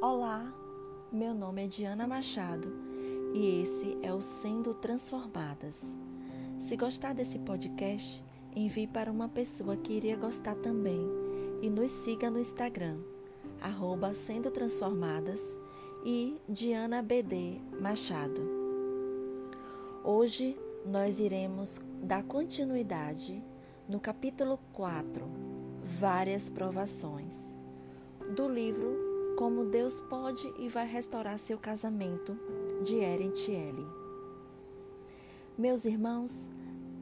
Olá, meu nome é Diana Machado e esse é o Sendo Transformadas. Se gostar desse podcast, envie para uma pessoa que iria gostar também e nos siga no Instagram, arroba Sendo Transformadas e Diana BD Machado. Hoje nós iremos dar continuidade no capítulo 4, Várias Provações, do livro Como Deus Pode e Vai Restaurar Seu Casamento, de Eren Tiele. Meus irmãos,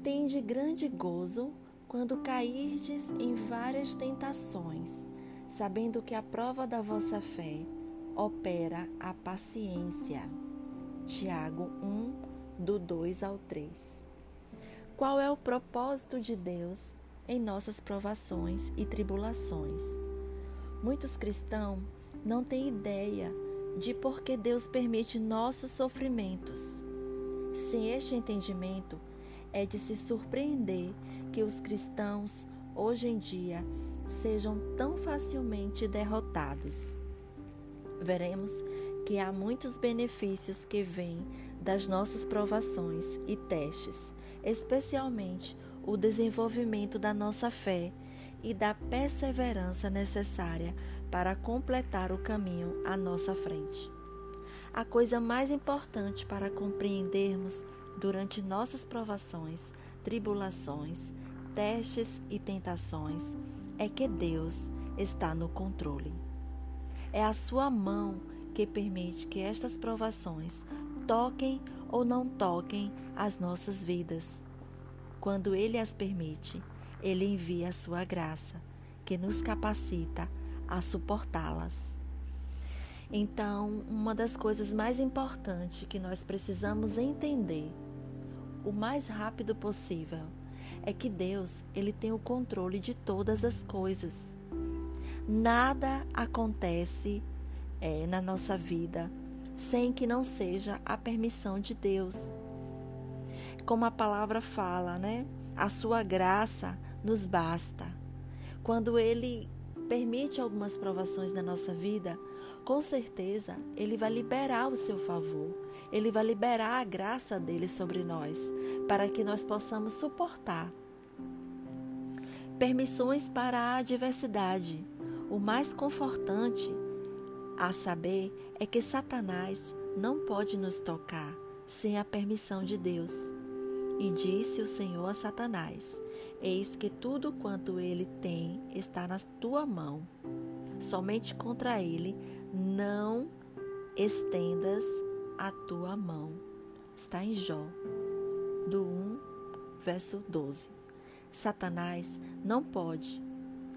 tende grande gozo quando cairdes em várias tentações, sabendo que a prova da vossa fé opera a paciência. Tiago 1, do 2 ao 3. Qual é o propósito de Deus em nossas provações e tribulações? Muitos cristãos não têm ideia de por que Deus permite nossos sofrimentos sem este entendimento, é de se surpreender que os cristãos, hoje em dia, sejam tão facilmente derrotados. Veremos que há muitos benefícios que vêm das nossas provações e testes, especialmente o desenvolvimento da nossa fé e da perseverança necessária para completar o caminho à nossa frente. A coisa mais importante para compreendermos durante nossas provações, tribulações, testes e tentações é que Deus está no controle. É a sua mão que permite que estas provações toquem ou não toquem as nossas vidas. Quando Ele as permite, Ele envia a sua graça, que nos capacita a suportá-las. Então, uma das coisas mais importantes que nós precisamos entender o mais rápido possível é que Deus, ele tem o controle de todas as coisas. Nada acontece é, na nossa vida sem que não seja a permissão de Deus. Como a palavra fala, né? A sua graça nos basta. Quando ele permite algumas provações na nossa vida, com certeza Ele vai liberar o seu favor, Ele vai liberar a graça dele sobre nós, para que nós possamos suportar. Permissões para a adversidade. O mais confortante a saber é que Satanás não pode nos tocar sem a permissão de Deus. E disse o Senhor a Satanás: Eis que tudo quanto ele tem está na tua mão. Somente contra ele não estendas a tua mão. Está em Jó, do 1, verso 12. Satanás não pode,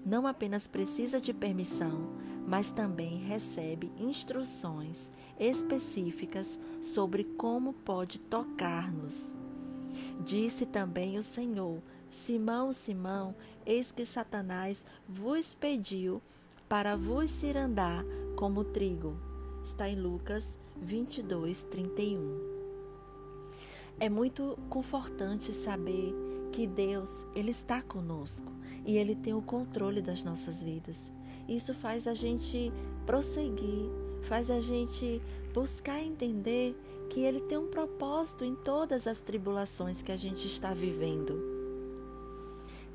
não apenas precisa de permissão, mas também recebe instruções específicas sobre como pode tocar-nos. Disse também o Senhor: Simão, Simão, eis que Satanás vos pediu para vos cirandar como trigo. Está em Lucas 22, 31. É muito confortante saber que Deus, Ele está conosco e Ele tem o controle das nossas vidas. Isso faz a gente prosseguir, faz a gente buscar entender que Ele tem um propósito em todas as tribulações que a gente está vivendo.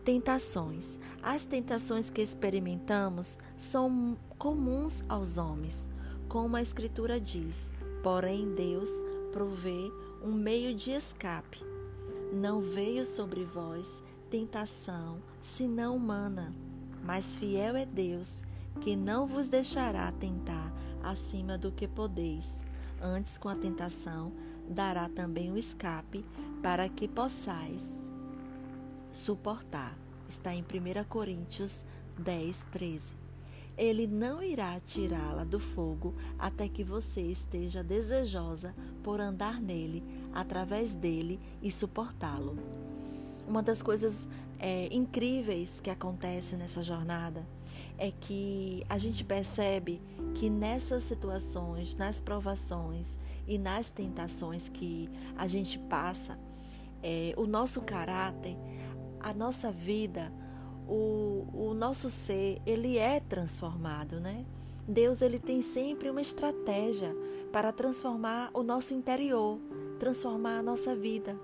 Tentações. As tentações que experimentamos são comuns aos homens, como a Escritura diz. Porém, Deus provê um meio de escape. Não veio sobre vós tentação senão humana, mas fiel é Deus, que não vos deixará tentar acima do que podeis. Antes, com a tentação, dará também o escape para que possais suportar. Está em 1 Coríntios 10, 13. Ele não irá tirá-la do fogo até que você esteja desejosa por andar nele, através dele e suportá-lo. Uma das coisas é, incríveis que acontece nessa jornada é que a gente percebe que nessas situações, nas provações e nas tentações que a gente passa, é, o nosso caráter a nossa vida, o, o nosso ser, ele é transformado, né? Deus ele tem sempre uma estratégia para transformar o nosso interior, transformar a nossa vida.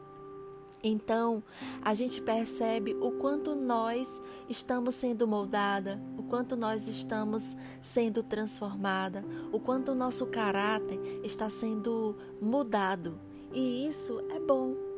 Então, a gente percebe o quanto nós estamos sendo moldada, o quanto nós estamos sendo transformada, o quanto o nosso caráter está sendo mudado. E isso é bom.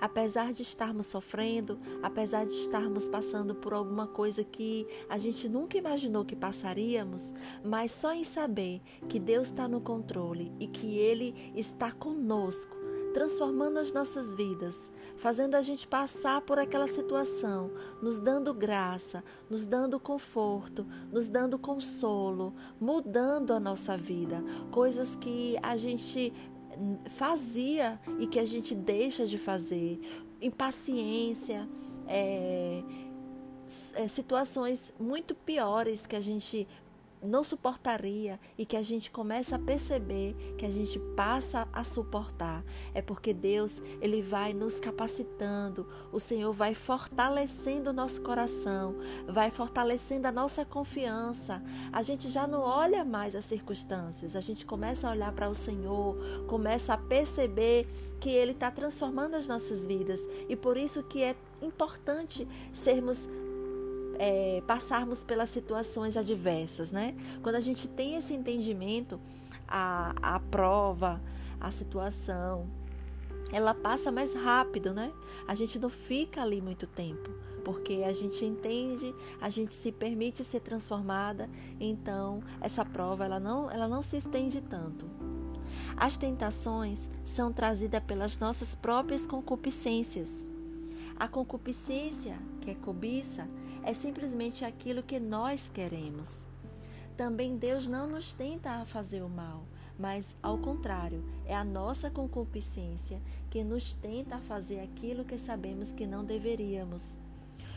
Apesar de estarmos sofrendo, apesar de estarmos passando por alguma coisa que a gente nunca imaginou que passaríamos, mas só em saber que Deus está no controle e que Ele está conosco, transformando as nossas vidas, fazendo a gente passar por aquela situação, nos dando graça, nos dando conforto, nos dando consolo, mudando a nossa vida, coisas que a gente fazia e que a gente deixa de fazer, impaciência, é, situações muito piores que a gente não suportaria e que a gente começa a perceber que a gente passa a suportar. É porque Deus, ele vai nos capacitando, o Senhor vai fortalecendo o nosso coração, vai fortalecendo a nossa confiança. A gente já não olha mais as circunstâncias, a gente começa a olhar para o Senhor, começa a perceber que ele está transformando as nossas vidas e por isso que é importante sermos é, passarmos pelas situações adversas, né? Quando a gente tem esse entendimento, a, a prova, a situação, ela passa mais rápido, né? A gente não fica ali muito tempo, porque a gente entende, a gente se permite ser transformada, então essa prova ela não, ela não se estende tanto. As tentações são trazidas pelas nossas próprias concupiscências. A concupiscência, que é cobiça, é simplesmente aquilo que nós queremos. Também Deus não nos tenta a fazer o mal, mas ao contrário, é a nossa concupiscência que nos tenta a fazer aquilo que sabemos que não deveríamos.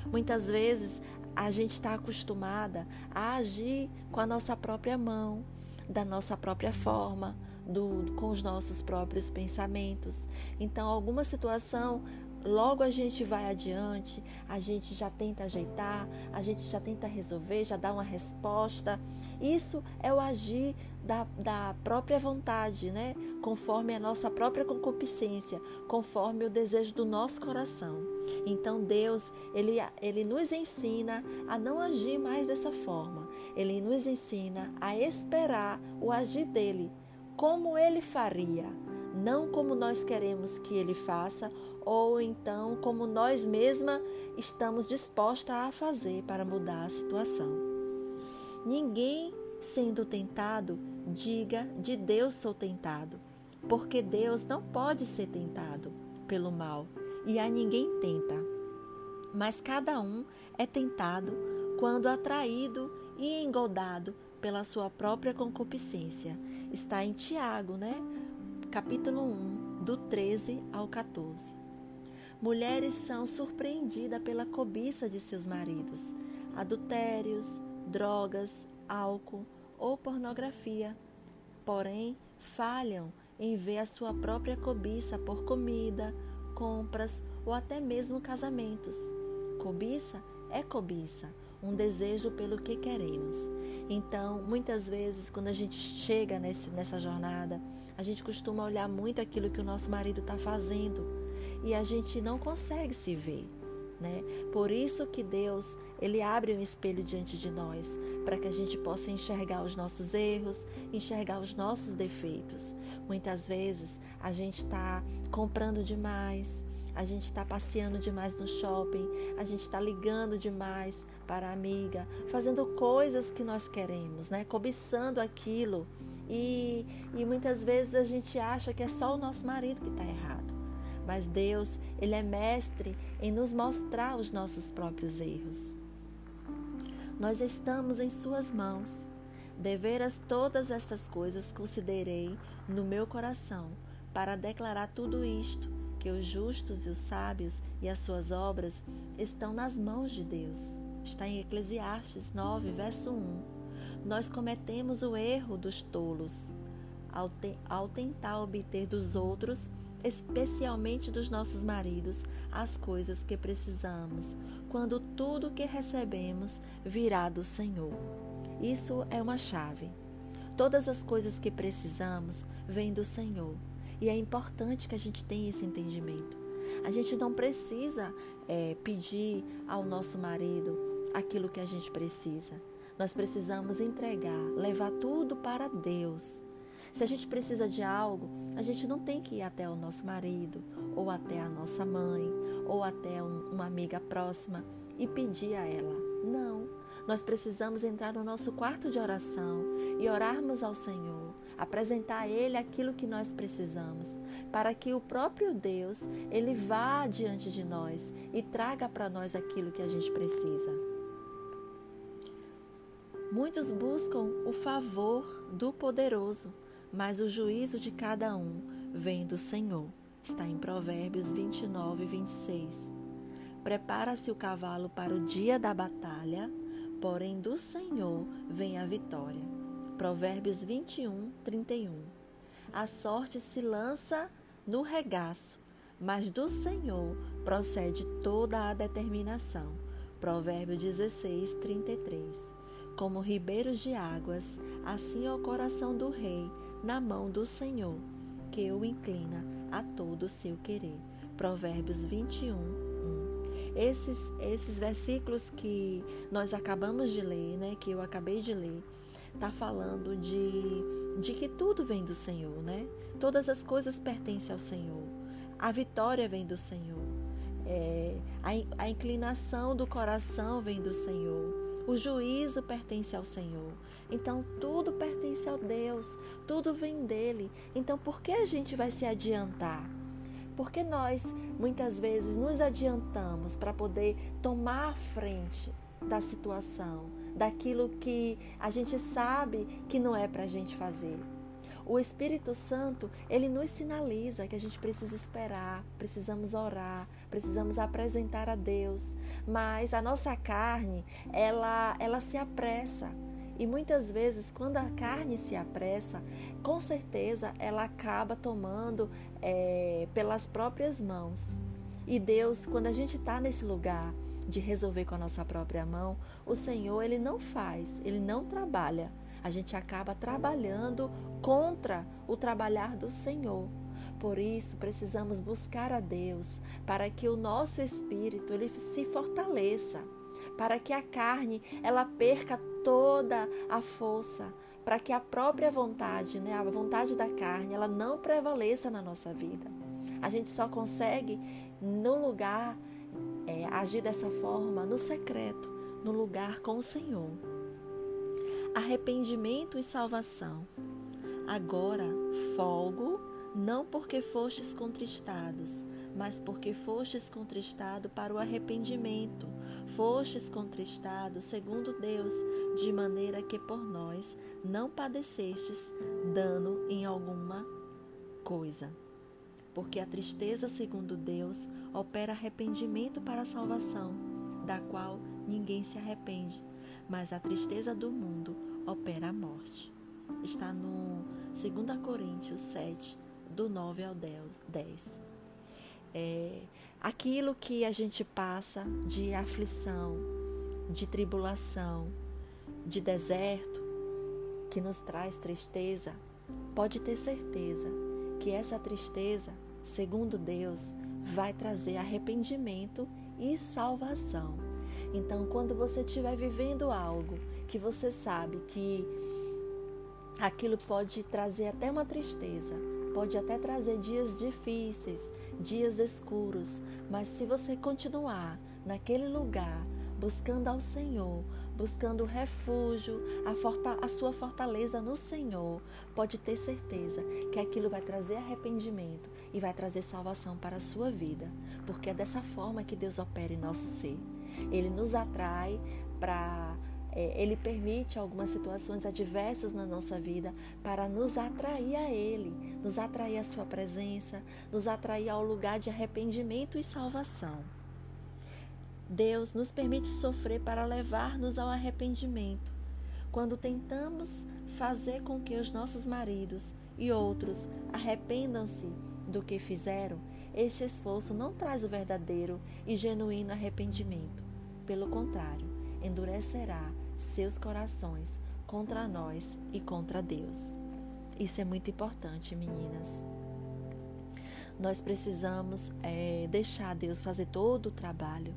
Muitas vezes a gente está acostumada a agir com a nossa própria mão, da nossa própria forma, do, com os nossos próprios pensamentos. Então, alguma situação Logo a gente vai adiante, a gente já tenta ajeitar, a gente já tenta resolver, já dá uma resposta. Isso é o agir da, da própria vontade, né? Conforme a nossa própria concupiscência, conforme o desejo do nosso coração. Então Deus, ele, ele nos ensina a não agir mais dessa forma. Ele nos ensina a esperar o agir dele, como ele faria, não como nós queremos que ele faça ou então como nós mesmas estamos dispostas a fazer para mudar a situação. Ninguém sendo tentado diga de Deus sou tentado, porque Deus não pode ser tentado pelo mal e a ninguém tenta. Mas cada um é tentado quando atraído e engodado pela sua própria concupiscência. Está em Tiago, né? Capítulo 1, do 13 ao 14. Mulheres são surpreendidas pela cobiça de seus maridos, adultérios, drogas, álcool ou pornografia. Porém, falham em ver a sua própria cobiça por comida, compras ou até mesmo casamentos. Cobiça é cobiça, um desejo pelo que queremos. Então, muitas vezes, quando a gente chega nesse, nessa jornada, a gente costuma olhar muito aquilo que o nosso marido está fazendo e a gente não consegue se ver. Né? Por isso que Deus ele abre um espelho diante de nós para que a gente possa enxergar os nossos erros, enxergar os nossos defeitos. Muitas vezes a gente está comprando demais, a gente está passeando demais no shopping, a gente está ligando demais para a amiga, fazendo coisas que nós queremos, né? cobiçando aquilo. E, e muitas vezes a gente acha que é só o nosso marido que está errado. Mas Deus, Ele é mestre em nos mostrar os nossos próprios erros. Nós estamos em Suas mãos. Deveras todas essas coisas considerei no meu coração, para declarar tudo isto, que os justos e os sábios e as suas obras estão nas mãos de Deus. Está em Eclesiastes 9, verso 1. Nós cometemos o erro dos tolos ao, te ao tentar obter dos outros especialmente dos nossos maridos, as coisas que precisamos, quando tudo que recebemos virá do Senhor. Isso é uma chave. Todas as coisas que precisamos vêm do Senhor. E é importante que a gente tenha esse entendimento. A gente não precisa é, pedir ao nosso marido aquilo que a gente precisa. Nós precisamos entregar, levar tudo para Deus. Se a gente precisa de algo, a gente não tem que ir até o nosso marido, ou até a nossa mãe, ou até um, uma amiga próxima e pedir a ela. Não. Nós precisamos entrar no nosso quarto de oração e orarmos ao Senhor, apresentar a Ele aquilo que nós precisamos, para que o próprio Deus, Ele vá diante de nós e traga para nós aquilo que a gente precisa. Muitos buscam o favor do poderoso, mas o juízo de cada um vem do Senhor. Está em Provérbios 29 e 26. Prepara-se o cavalo para o dia da batalha, porém do Senhor vem a vitória. Provérbios 21, 31. A sorte se lança no regaço, mas do Senhor procede toda a determinação. Provérbios 16, 33. Como ribeiros de águas, assim é o coração do rei na mão do Senhor, que o inclina a todo o seu querer. Provérbios 21, 1. Esses, esses versículos que nós acabamos de ler, né, que eu acabei de ler, está falando de, de que tudo vem do Senhor, né? Todas as coisas pertencem ao Senhor. A vitória vem do Senhor. É, a, a inclinação do coração vem do Senhor. O juízo pertence ao Senhor. Então tudo pertence a Deus, tudo vem dele. Então por que a gente vai se adiantar? Porque nós muitas vezes nos adiantamos para poder tomar a frente da situação, daquilo que a gente sabe que não é para a gente fazer. O Espírito Santo, ele nos sinaliza que a gente precisa esperar, precisamos orar, precisamos apresentar a Deus, mas a nossa carne, ela, ela se apressa. E muitas vezes, quando a carne se apressa, com certeza ela acaba tomando é, pelas próprias mãos. E Deus, quando a gente está nesse lugar de resolver com a nossa própria mão, o Senhor, Ele não faz, Ele não trabalha. A gente acaba trabalhando contra o trabalhar do Senhor. Por isso, precisamos buscar a Deus para que o nosso espírito ele se fortaleça, para que a carne ela perca toda a força, para que a própria vontade, né, a vontade da carne, ela não prevaleça na nossa vida. A gente só consegue no lugar é, agir dessa forma no secreto, no lugar com o Senhor. Arrependimento e salvação. Agora folgo não porque fostes contristados, mas porque fostes contristado para o arrependimento. Fostes contristado segundo Deus, de maneira que por nós não padecestes dano em alguma coisa. Porque a tristeza segundo Deus opera arrependimento para a salvação, da qual ninguém se arrepende, mas a tristeza do mundo opera a morte. Está no 2 Coríntios 7, do 9 ao 10. É, aquilo que a gente passa de aflição, de tribulação, de deserto, que nos traz tristeza, pode ter certeza que essa tristeza, segundo Deus, vai trazer arrependimento e salvação. Então, quando você estiver vivendo algo que você sabe que aquilo pode trazer até uma tristeza, pode até trazer dias difíceis, dias escuros, mas se você continuar naquele lugar, buscando ao Senhor, buscando refúgio, a, a, sua fortaleza no Senhor, pode ter certeza que aquilo vai trazer arrependimento e vai trazer salvação para a sua vida, porque é dessa forma que Deus opera em nosso ser. Ele nos atrai para ele permite algumas situações adversas na nossa vida para nos atrair a Ele, nos atrair à Sua presença, nos atrair ao lugar de arrependimento e salvação. Deus nos permite sofrer para levar-nos ao arrependimento. Quando tentamos fazer com que os nossos maridos e outros arrependam-se do que fizeram, este esforço não traz o verdadeiro e genuíno arrependimento. Pelo contrário, endurecerá seus corações contra nós e contra Deus. Isso é muito importante, meninas. Nós precisamos é, deixar Deus fazer todo o trabalho.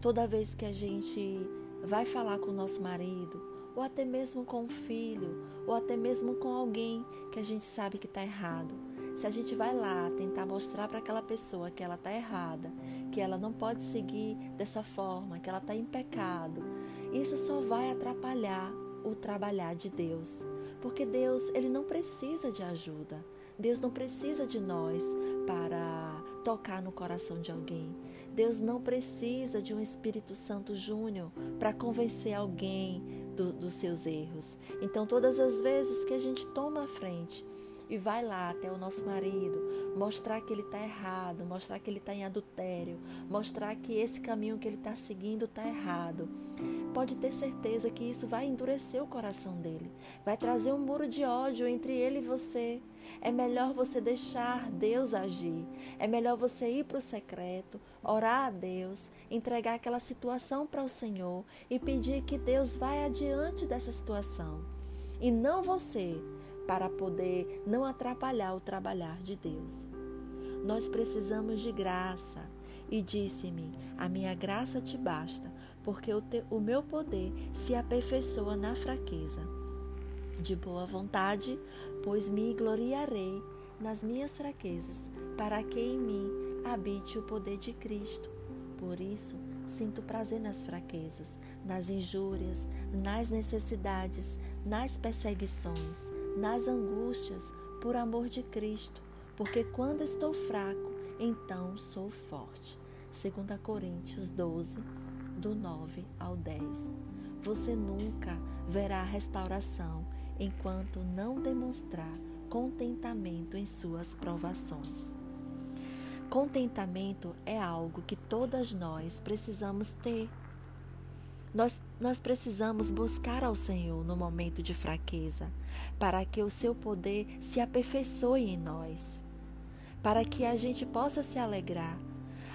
Toda vez que a gente vai falar com o nosso marido, ou até mesmo com o filho, ou até mesmo com alguém que a gente sabe que está errado. Se a gente vai lá tentar mostrar para aquela pessoa que ela está errada, que ela não pode seguir dessa forma, que ela está em pecado, isso só vai atrapalhar o trabalhar de Deus. Porque Deus, ele não precisa de ajuda. Deus não precisa de nós para tocar no coração de alguém. Deus não precisa de um Espírito Santo Júnior para convencer alguém do, dos seus erros. Então, todas as vezes que a gente toma a frente e vai lá até o nosso marido, mostrar que ele está errado, mostrar que ele está em adultério, mostrar que esse caminho que ele está seguindo está errado, pode ter certeza que isso vai endurecer o coração dele, vai trazer um muro de ódio entre ele e você. É melhor você deixar Deus agir. É melhor você ir para o secreto, orar a Deus, entregar aquela situação para o Senhor e pedir que Deus vá adiante dessa situação. E não você, para poder não atrapalhar o trabalhar de Deus. Nós precisamos de graça. E disse-me: A minha graça te basta, porque o, te, o meu poder se aperfeiçoa na fraqueza. De boa vontade, pois me gloriarei nas minhas fraquezas, para que em mim habite o poder de Cristo. Por isso, sinto prazer nas fraquezas, nas injúrias, nas necessidades, nas perseguições, nas angústias, por amor de Cristo, porque quando estou fraco, então sou forte. 2 Coríntios 12, do 9 ao 10. Você nunca verá restauração enquanto não demonstrar contentamento em suas provações. Contentamento é algo que todas nós precisamos ter. Nós, nós precisamos buscar ao Senhor no momento de fraqueza, para que o seu poder se aperfeiçoe em nós, para que a gente possa se alegrar.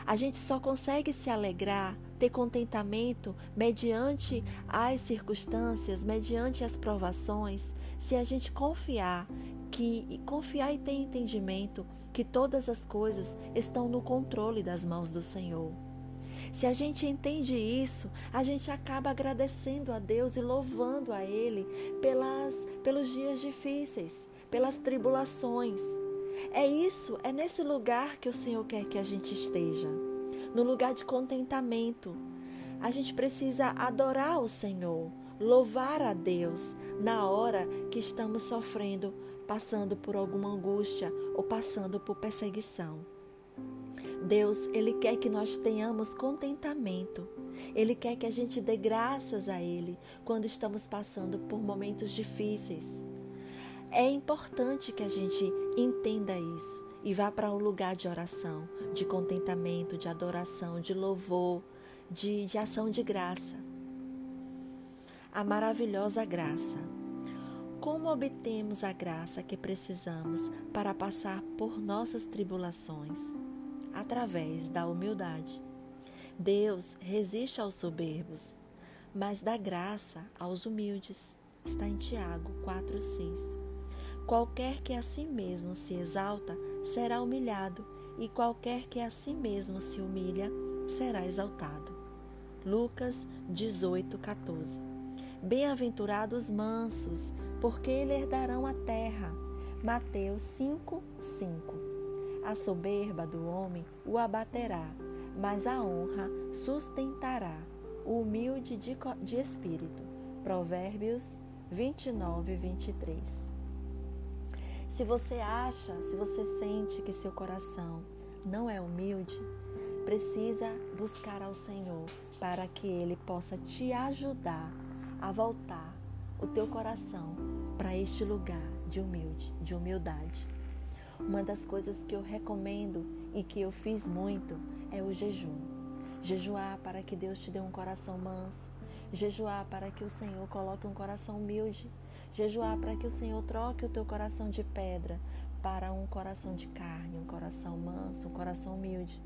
A gente só consegue se alegrar ter contentamento mediante as circunstâncias, mediante as provações, se a gente confiar que confiar e ter entendimento que todas as coisas estão no controle das mãos do Senhor. Se a gente entende isso, a gente acaba agradecendo a Deus e louvando a Ele pelas, pelos dias difíceis, pelas tribulações. É isso, é nesse lugar que o Senhor quer que a gente esteja no lugar de contentamento. A gente precisa adorar o Senhor, louvar a Deus na hora que estamos sofrendo, passando por alguma angústia ou passando por perseguição. Deus, Ele quer que nós tenhamos contentamento. Ele quer que a gente dê graças a Ele quando estamos passando por momentos difíceis. É importante que a gente entenda isso e vá para um lugar de oração, de contentamento, de adoração, de louvor, de, de ação de graça. A maravilhosa graça. Como obtemos a graça que precisamos para passar por nossas tribulações? Através da humildade. Deus resiste aos soberbos, mas dá graça aos humildes. Está em Tiago 4,6. Qualquer que a si mesmo se exalta será humilhado, e qualquer que a si mesmo se humilha será exaltado. Lucas 18, 14. Bem-aventurados mansos, porque eles herdarão a terra. Mateus 5, 5. A soberba do homem o abaterá, mas a honra sustentará o humilde de, de espírito. Provérbios 29, 23. Se você acha, se você sente que seu coração não é humilde, precisa buscar ao Senhor para que Ele possa te ajudar a voltar o teu coração para este lugar de humilde, de humildade. Uma das coisas que eu recomendo e que eu fiz muito é o jejum. Jejuar para que Deus te dê um coração manso, jejuar para que o Senhor coloque um coração humilde Jejuar para que o Senhor troque o teu coração de pedra para um coração de carne, um coração manso, um coração humilde.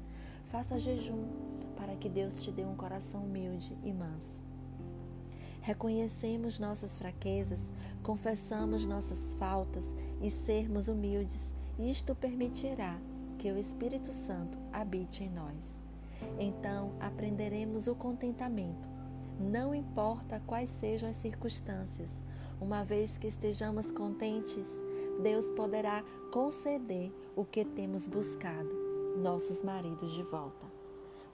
Faça jejum para que Deus te dê um coração humilde e manso. reconhecemos nossas fraquezas, confessamos nossas faltas e sermos humildes, isto permitirá que o Espírito Santo habite em nós. Então aprenderemos o contentamento. Não importa quais sejam as circunstâncias, uma vez que estejamos contentes, Deus poderá conceder o que temos buscado, nossos maridos de volta.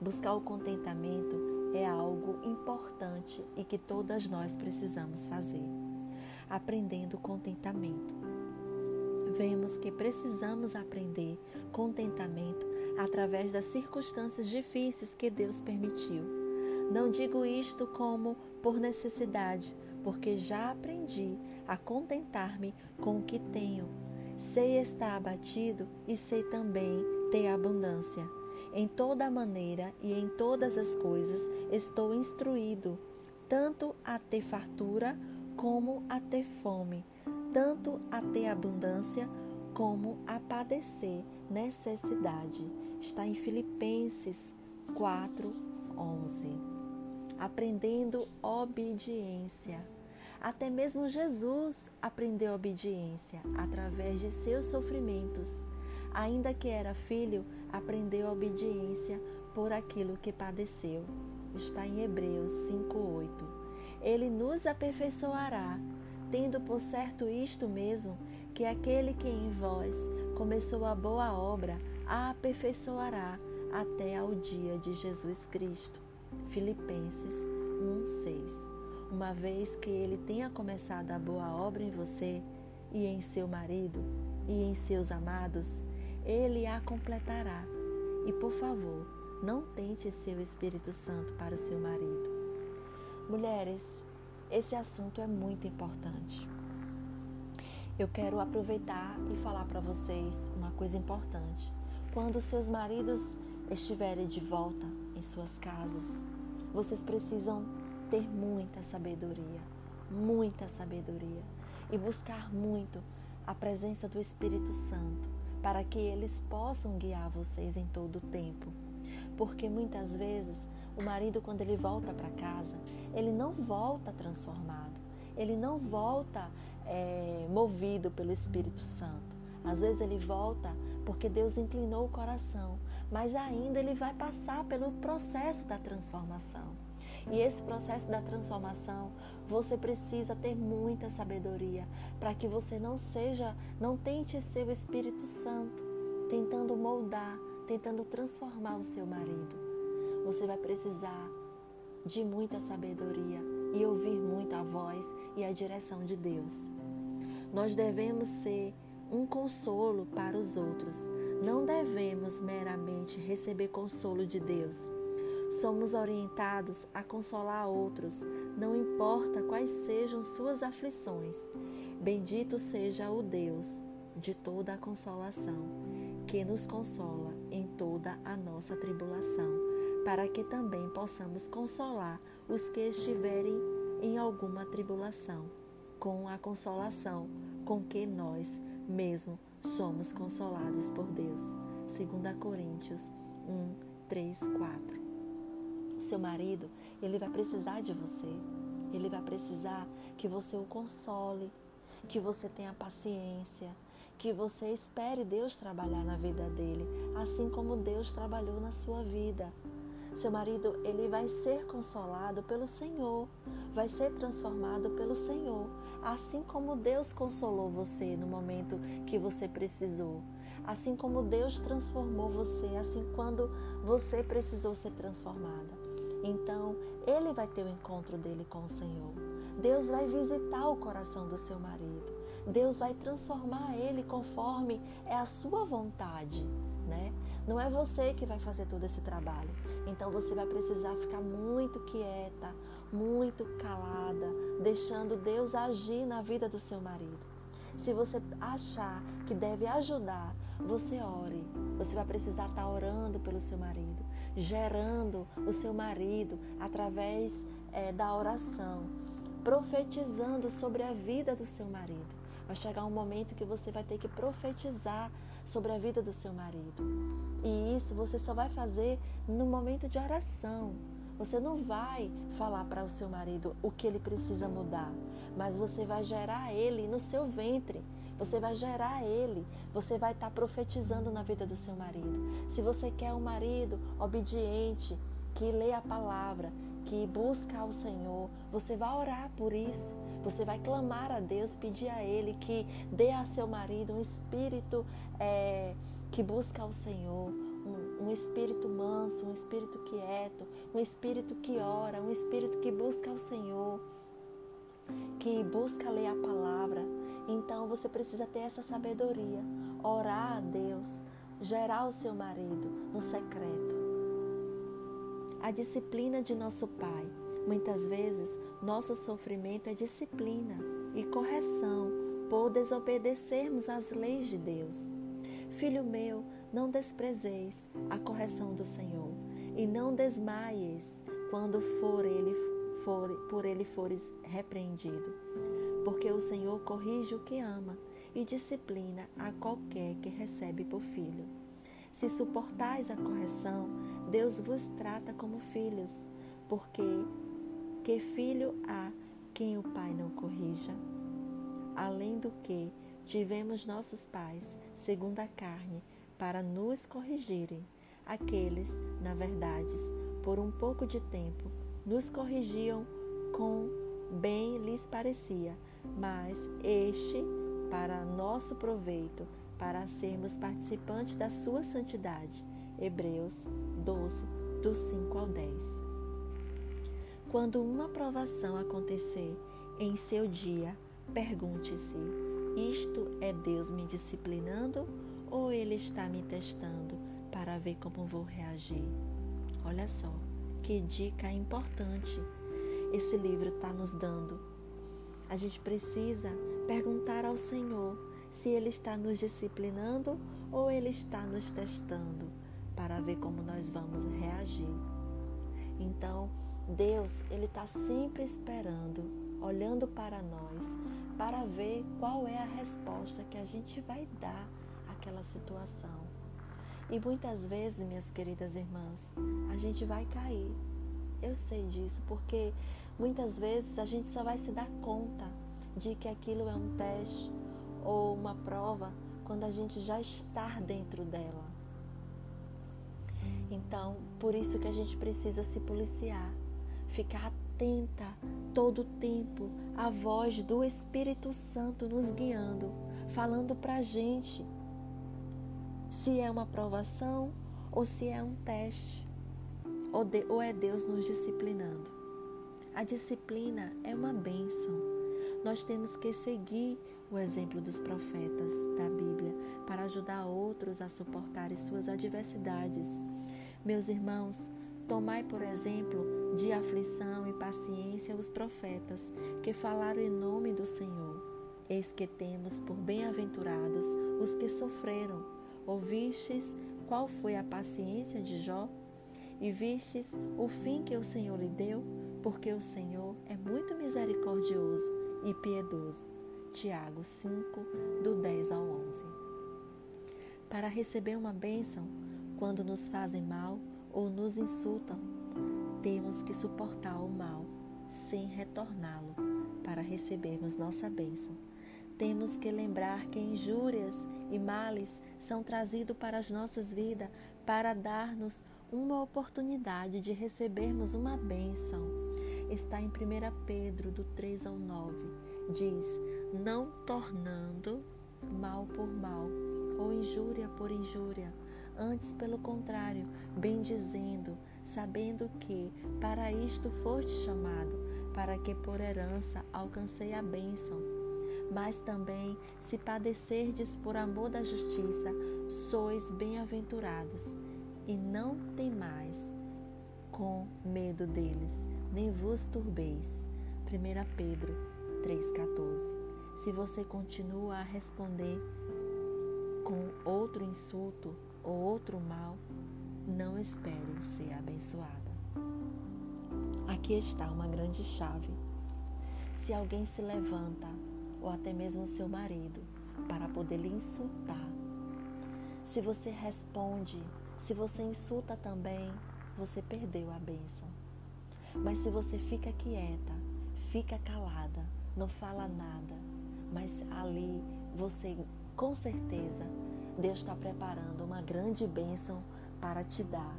Buscar o contentamento é algo importante e que todas nós precisamos fazer. Aprendendo contentamento. Vemos que precisamos aprender contentamento através das circunstâncias difíceis que Deus permitiu. Não digo isto como por necessidade, porque já aprendi a contentar-me com o que tenho. Sei estar abatido e sei também ter abundância. Em toda maneira e em todas as coisas estou instruído, tanto a ter fartura como a ter fome, tanto a ter abundância como a padecer necessidade. Está em Filipenses 4, 11. Aprendendo obediência. Até mesmo Jesus aprendeu obediência através de seus sofrimentos. Ainda que era filho, aprendeu obediência por aquilo que padeceu. Está em Hebreus 5:8. Ele nos aperfeiçoará, tendo por certo isto mesmo, que aquele que em vós começou a boa obra, a aperfeiçoará até ao dia de Jesus Cristo. Filipenses 1:6 uma vez que ele tenha começado a boa obra em você e em seu marido e em seus amados, ele a completará. E por favor, não tente seu Espírito Santo para o seu marido. Mulheres, esse assunto é muito importante. Eu quero aproveitar e falar para vocês uma coisa importante. Quando seus maridos estiverem de volta em suas casas, vocês precisam ter muita sabedoria, muita sabedoria e buscar muito a presença do Espírito Santo para que eles possam guiar vocês em todo o tempo. Porque muitas vezes o marido, quando ele volta para casa, ele não volta transformado, ele não volta é, movido pelo Espírito Santo. Às vezes ele volta porque Deus inclinou o coração, mas ainda ele vai passar pelo processo da transformação. E esse processo da transformação, você precisa ter muita sabedoria para que você não seja, não tente ser o Espírito Santo tentando moldar, tentando transformar o seu marido. Você vai precisar de muita sabedoria e ouvir muito a voz e a direção de Deus. Nós devemos ser um consolo para os outros. Não devemos meramente receber consolo de Deus, Somos orientados a consolar outros, não importa quais sejam suas aflições. Bendito seja o Deus de toda a consolação, que nos consola em toda a nossa tribulação, para que também possamos consolar os que estiverem em alguma tribulação, com a consolação com que nós mesmo somos consolados por Deus. 2 Coríntios 1, 3, 4 o seu marido, ele vai precisar de você. Ele vai precisar que você o console, que você tenha paciência, que você espere Deus trabalhar na vida dele, assim como Deus trabalhou na sua vida. Seu marido, ele vai ser consolado pelo Senhor, vai ser transformado pelo Senhor, assim como Deus consolou você no momento que você precisou. Assim como Deus transformou você, assim quando você precisou ser transformada. Então, ele vai ter o encontro dele com o Senhor. Deus vai visitar o coração do seu marido. Deus vai transformar ele conforme é a sua vontade, né? Não é você que vai fazer todo esse trabalho. Então você vai precisar ficar muito quieta, muito calada, deixando Deus agir na vida do seu marido. Se você achar que deve ajudar, você ore. Você vai precisar estar orando pelo seu marido gerando o seu marido através é, da oração, profetizando sobre a vida do seu marido. Vai chegar um momento que você vai ter que profetizar sobre a vida do seu marido. E isso você só vai fazer no momento de oração. Você não vai falar para o seu marido o que ele precisa mudar, mas você vai gerar ele no seu ventre. Você vai gerar ele, você vai estar tá profetizando na vida do seu marido. Se você quer um marido obediente, que lê a palavra, que busca ao Senhor, você vai orar por isso. Você vai clamar a Deus, pedir a Ele que dê a seu marido um espírito é, que busca ao Senhor, um, um espírito manso, um espírito quieto, um espírito que ora, um espírito que busca ao Senhor, que busca ler a palavra. Então você precisa ter essa sabedoria, orar a Deus, gerar o seu marido no secreto. A disciplina de nosso Pai Muitas vezes, nosso sofrimento é disciplina e correção por desobedecermos às leis de Deus. Filho meu, não desprezeis a correção do Senhor e não desmaies quando for ele for, por ele fores repreendido, porque o Senhor corrige o que ama e disciplina a qualquer que recebe por filho. Se suportais a correção, Deus vos trata como filhos, porque que filho há quem o pai não corrija? Além do que, tivemos nossos pais, segundo a carne, para nos corrigirem. Aqueles, na verdade, por um pouco de tempo, nos corrigiam com bem lhes parecia, mas este para nosso proveito, para sermos participantes da sua santidade. Hebreus 12, do 5 ao 10. Quando uma provação acontecer em seu dia, pergunte-se: isto é Deus me disciplinando ou Ele está me testando para ver como vou reagir? Olha só, que dica importante esse livro está nos dando. A gente precisa perguntar ao Senhor se Ele está nos disciplinando ou Ele está nos testando para ver como nós vamos reagir. Então, Deus, ele está sempre esperando, olhando para nós, para ver qual é a resposta que a gente vai dar àquela situação. E muitas vezes, minhas queridas irmãs, a gente vai cair. Eu sei disso, porque muitas vezes a gente só vai se dar conta de que aquilo é um teste ou uma prova quando a gente já está dentro dela. Então, por isso que a gente precisa se policiar ficar atenta todo o tempo à voz do Espírito Santo nos guiando, falando para a gente se é uma provação ou se é um teste, ou, de, ou é Deus nos disciplinando. A disciplina é uma bênção. Nós temos que seguir o exemplo dos profetas da Bíblia para ajudar outros a suportarem suas adversidades. Meus irmãos, tomai por exemplo de aflição e paciência os profetas que falaram em nome do Senhor. Eis que temos por bem-aventurados os que sofreram. Ouvistes qual foi a paciência de Jó? E vistes o fim que o Senhor lhe deu? Porque o Senhor é muito misericordioso e piedoso. Tiago 5, do 10 ao 11. Para receber uma bênção, quando nos fazem mal ou nos insultam, temos que suportar o mal sem retorná-lo para recebermos nossa bênção. Temos que lembrar que injúrias e males são trazidos para as nossas vidas para dar-nos uma oportunidade de recebermos uma bênção. Está em 1 Pedro, do 3 ao 9. Diz: Não tornando mal por mal, ou injúria por injúria, antes, pelo contrário, bendizendo, sabendo que para isto foste chamado, para que por herança alcancei a bênção. Mas também, se padecerdes por amor da justiça, sois bem-aventurados, e não temais com medo deles, nem vos turbeis. 1 Pedro 3,14 Se você continua a responder com outro insulto ou outro mal, não espere ser abençoada. Aqui está uma grande chave. Se alguém se levanta, ou até mesmo seu marido, para poder lhe insultar, se você responde, se você insulta também, você perdeu a bênção. Mas se você fica quieta, fica calada, não fala nada, mas ali você, com certeza, Deus está preparando uma grande bênção para te dar.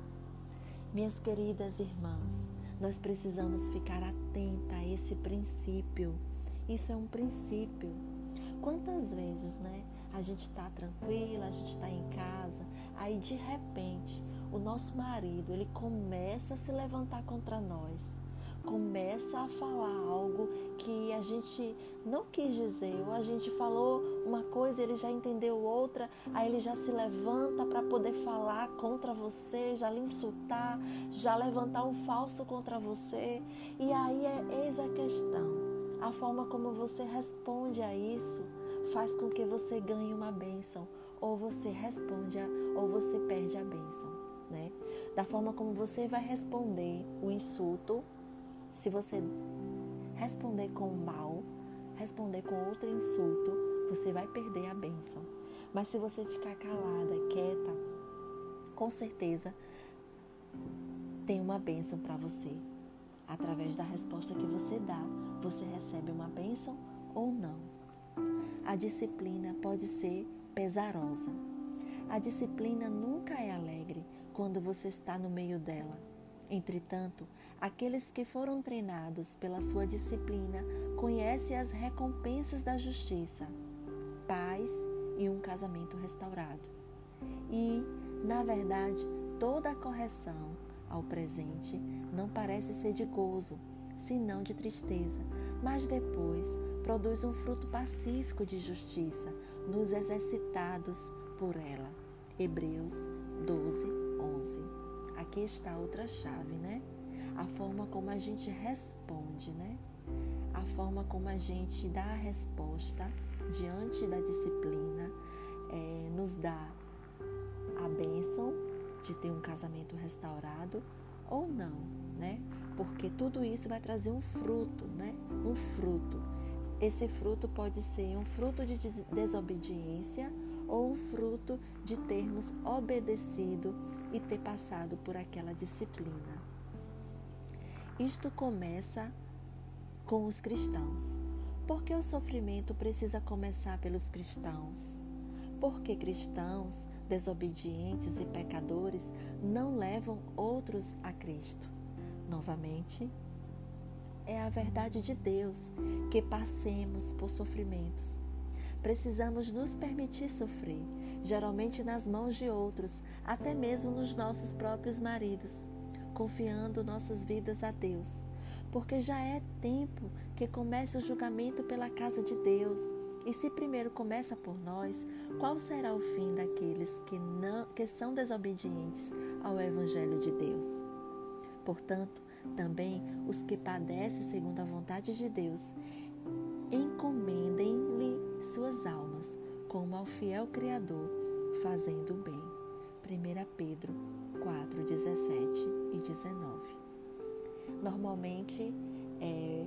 Minhas queridas irmãs, nós precisamos ficar atenta a esse princípio. Isso é um princípio. Quantas vezes, né? A gente está tranquila, a gente está em casa, aí de repente o nosso marido ele começa a se levantar contra nós, começa a falar algo que a gente não quis dizer, ou a gente falou uma coisa, ele já entendeu outra, aí ele já se levanta para poder falar contra você, já lhe insultar, já levantar um falso contra você. E aí é eis a questão. A forma como você responde a isso faz com que você ganhe uma bênção, ou você responde a, ou você perde a bênção, né? Da forma como você vai responder o insulto, se você responder com mal, responder com outro insulto, você vai perder a bênção. Mas se você ficar calada, quieta, com certeza tem uma bênção para você. Através da resposta que você dá, você recebe uma bênção ou não. A disciplina pode ser pesarosa. A disciplina nunca é alegre quando você está no meio dela. Entretanto, aqueles que foram treinados pela sua disciplina conhecem as recompensas da justiça, paz e um casamento restaurado. E, na verdade, toda a correção ao presente não parece ser de gozo, senão de tristeza, mas depois produz um fruto pacífico de justiça nos exercitados por ela. Hebreus 12, 11. Aqui está outra chave, né? A forma como a gente responde, né? A forma como a gente dá a resposta diante da disciplina é, nos dá a bênção de ter um casamento restaurado ou não, né? Porque tudo isso vai trazer um fruto, né? Um fruto. Esse fruto pode ser um fruto de desobediência ou um fruto de termos obedecido e ter passado por aquela disciplina. Isto começa com os cristãos. Porque o sofrimento precisa começar pelos cristãos? Porque cristãos desobedientes e pecadores não levam outros a Cristo. Novamente, é a verdade de Deus que passemos por sofrimentos. Precisamos nos permitir sofrer, geralmente nas mãos de outros, até mesmo nos nossos próprios maridos, confiando nossas vidas a Deus, porque já é tempo que comece o julgamento pela casa de Deus e se primeiro começa por nós, qual será o fim daqueles que, não, que são desobedientes ao Evangelho de Deus? Portanto, também os que padecem segundo a vontade de Deus, encomendem-lhe suas almas, como ao fiel Criador, fazendo o bem. 1 Pedro 4, 17 e 19. Normalmente, é,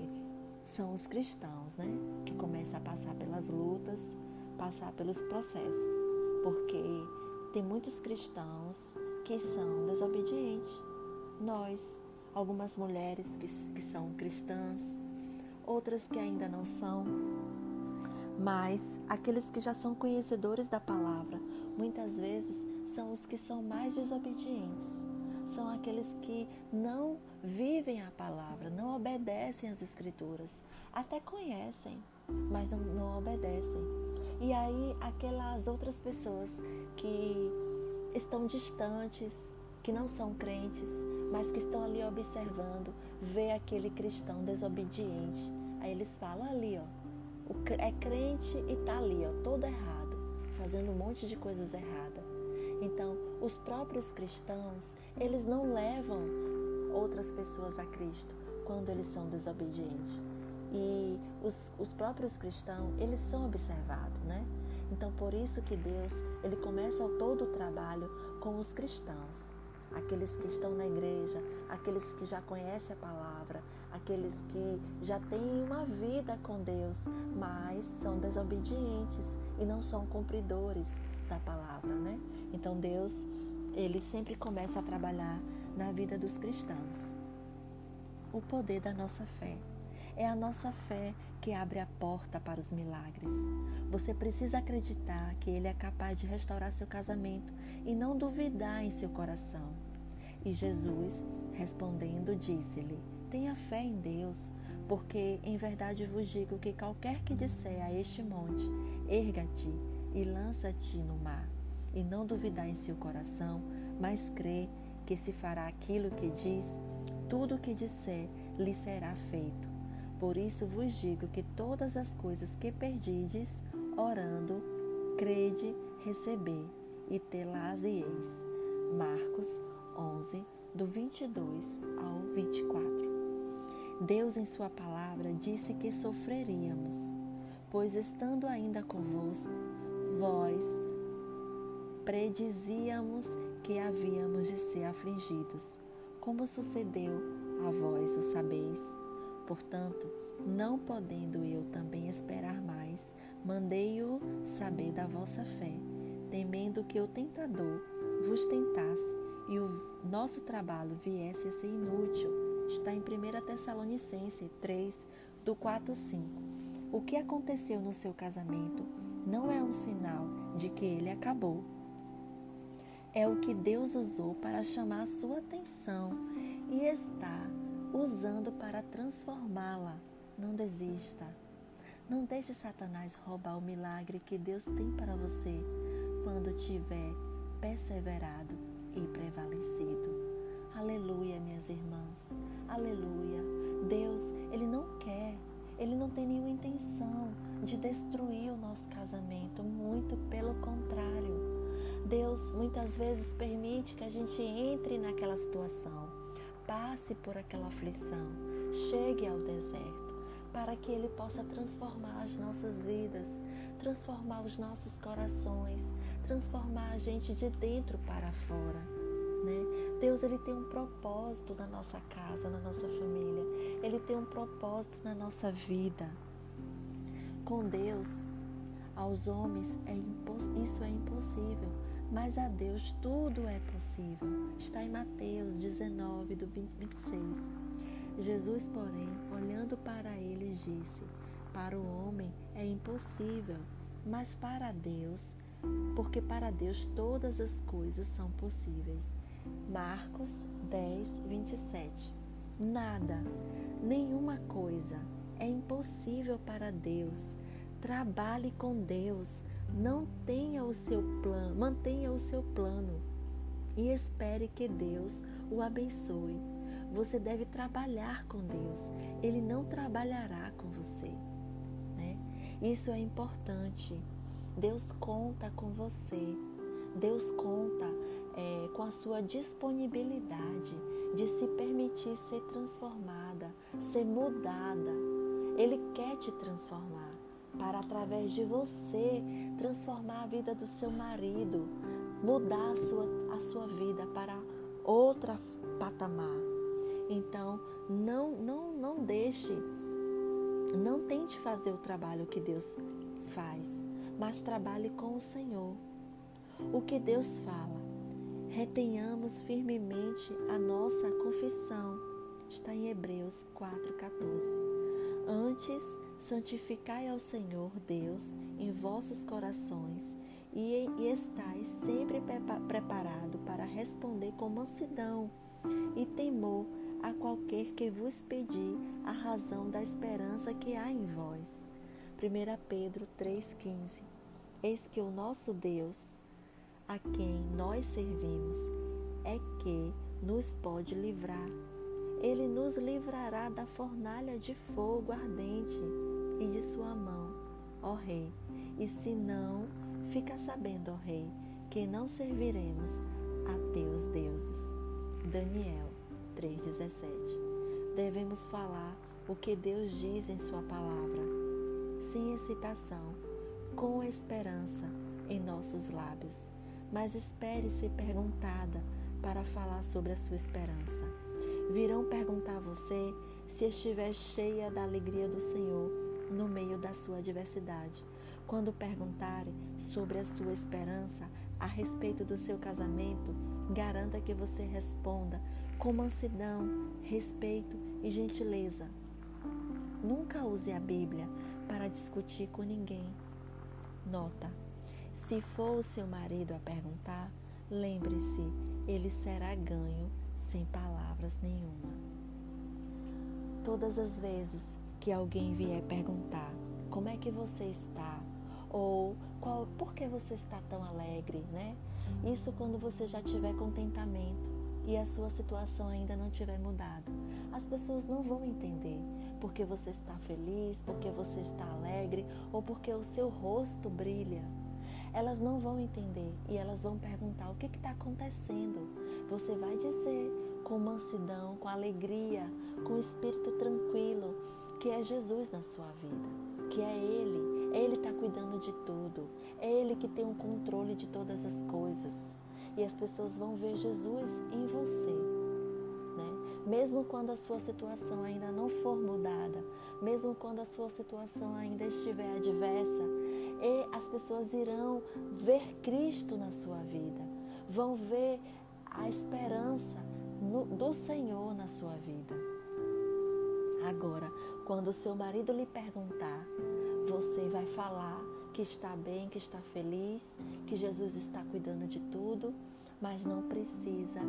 são os cristãos, né? Que começam a passar pelas lutas, passar pelos processos, porque tem muitos cristãos que são desobedientes. Nós, algumas mulheres que, que são cristãs, outras que ainda não são, mas aqueles que já são conhecedores da palavra, muitas vezes são os que são mais desobedientes. São aqueles que não vivem a palavra, não obedecem às escrituras, até conhecem, mas não, não obedecem. E aí aquelas outras pessoas que estão distantes, que não são crentes, mas que estão ali observando, vê aquele cristão desobediente. Aí eles falam ali, ó, é crente e tá ali, ó, todo errado, fazendo um monte de coisas erradas. Então, os próprios cristãos, eles não levam outras pessoas a Cristo quando eles são desobedientes. E os, os próprios cristãos, eles são observados, né? Então, por isso que Deus, ele começa todo o trabalho com os cristãos. Aqueles que estão na igreja, aqueles que já conhecem a palavra, aqueles que já têm uma vida com Deus, mas são desobedientes e não são cumpridores da palavra, né? Então, Deus, ele sempre começa a trabalhar na vida dos cristãos. o poder da nossa fé. É a nossa fé que abre a porta para os milagres. Você precisa acreditar que Ele é capaz de restaurar seu casamento e não duvidar em seu coração. E Jesus, respondendo, disse-lhe: Tenha fé em Deus, porque em verdade vos digo que qualquer que disser a este monte: Erga-te e lança-te no mar, e não duvidar em seu coração, mas crê que se fará aquilo que diz, tudo o que disser lhe será feito. Por isso vos digo que todas as coisas que perdides, orando, crede, receber, e tê-las-eis. Marcos 11, do 22 ao 24. Deus, em Sua palavra, disse que sofreríamos, pois estando ainda convosco, vós predizíamos que havíamos de ser afligidos, como sucedeu a vós, o sabeis. Portanto, não podendo eu também esperar mais, mandei-o saber da vossa fé, temendo que o tentador vos tentasse e o nosso trabalho viesse a ser inútil. Está em 1 Tessalonicense 3, do 4 ao 5. O que aconteceu no seu casamento não é um sinal de que ele acabou. É o que Deus usou para chamar a sua atenção e está usando para transformá-la. Não desista. Não deixe Satanás roubar o milagre que Deus tem para você quando tiver perseverado e prevalecido. Aleluia, minhas irmãs. Aleluia. Deus, Ele não quer, Ele não tem nenhuma intenção de destruir o nosso casamento, muito pelo contrário. Deus muitas vezes permite que a gente entre naquela situação passe por aquela aflição, chegue ao deserto, para que Ele possa transformar as nossas vidas, transformar os nossos corações, transformar a gente de dentro para fora. Né? Deus ele tem um propósito na nossa casa, na nossa família. Ele tem um propósito na nossa vida. Com Deus, aos homens é isso é impossível, mas a Deus tudo é possível. Está em Mateus 19, do 20, 26. Jesus, porém, olhando para eles, disse: Para o homem é impossível, mas para Deus, porque para Deus todas as coisas são possíveis. Marcos 10, 27. Nada, nenhuma coisa é impossível para Deus. Trabalhe com Deus não tenha o seu plano, mantenha o seu plano e espere que Deus o abençoe. Você deve trabalhar com Deus. Ele não trabalhará com você. Né? Isso é importante. Deus conta com você. Deus conta é, com a sua disponibilidade de se permitir ser transformada, ser mudada. Ele quer te transformar para através de você transformar a vida do seu marido, mudar a sua, a sua vida para outra patamar. Então, não, não, não deixe, não tente fazer o trabalho que Deus faz, mas trabalhe com o Senhor. O que Deus fala, retenhamos firmemente a nossa confissão. Está em Hebreus 4,14. Antes, santificai ao Senhor Deus em vossos corações e, e estais sempre preparado para responder com mansidão e temor a qualquer que vos pedir a razão da esperança que há em vós. 1 Pedro 3,15 Eis que o nosso Deus, a quem nós servimos, é que nos pode livrar. Ele nos livrará da fornalha de fogo ardente e de sua mão, ó Rei. E se não, fica sabendo, ó Rei, que não serviremos a teus deuses. Daniel 3,17 Devemos falar o que Deus diz em Sua palavra, sem excitação, com esperança em nossos lábios, mas espere ser perguntada para falar sobre a sua esperança. Virão perguntar a você se estiver cheia da alegria do Senhor no meio da sua adversidade. Quando perguntarem sobre a sua esperança a respeito do seu casamento, garanta que você responda com mansidão, respeito e gentileza. Nunca use a Bíblia para discutir com ninguém. Nota: se for o seu marido a perguntar, lembre-se, ele será ganho sem palavras nenhuma. Todas as vezes que alguém vier perguntar como é que você está ou qual, por que você está tão alegre, né? Isso quando você já tiver contentamento e a sua situação ainda não tiver mudado. As pessoas não vão entender porque você está feliz, porque você está alegre ou porque o seu rosto brilha. Elas não vão entender e elas vão perguntar o que está acontecendo. Você vai dizer com mansidão, com alegria, com espírito tranquilo, que é Jesus na sua vida, que é Ele. Ele está cuidando de tudo. É Ele que tem o controle de todas as coisas. E as pessoas vão ver Jesus em você. Né? Mesmo quando a sua situação ainda não for mudada, mesmo quando a sua situação ainda estiver adversa, e as pessoas irão ver Cristo na sua vida, vão ver a esperança no, do Senhor na sua vida. Agora, quando o seu marido lhe perguntar, você vai falar que está bem, que está feliz, que Jesus está cuidando de tudo, mas não precisa